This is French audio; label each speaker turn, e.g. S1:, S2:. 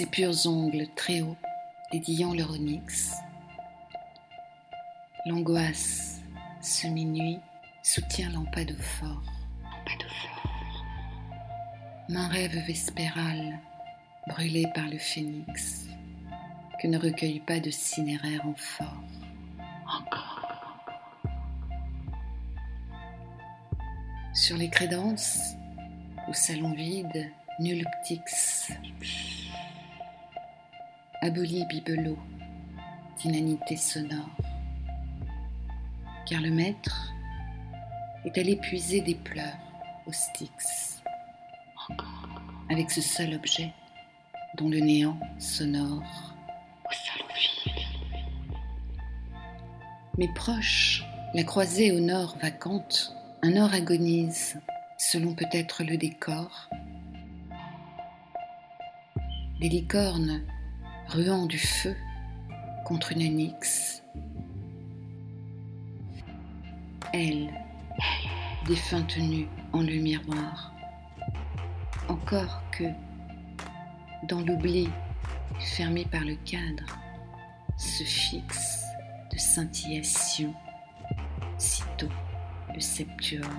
S1: ses purs ongles très hauts dédiant leur onyx. L'angoisse, semi-nuit, soutient lampade fort. Main rêve vespéral, brûlé par le phénix, que ne recueille pas de cinéraire en fort. Encore. Sur les crédences, au salon vide, nul ptix. Aboli bibelot d'inanité sonore. Car le maître est allé puiser des pleurs au Styx. Avec ce seul objet dont le néant sonore au sol Mais proche, la croisée au nord vacante, un or agonise, selon peut-être le décor. Des licornes ruant du feu contre une nyx. Elle, défunte nue en le miroir, encore que, dans l'oubli, fermé par le cadre, se fixe de scintillation, sitôt le septuor.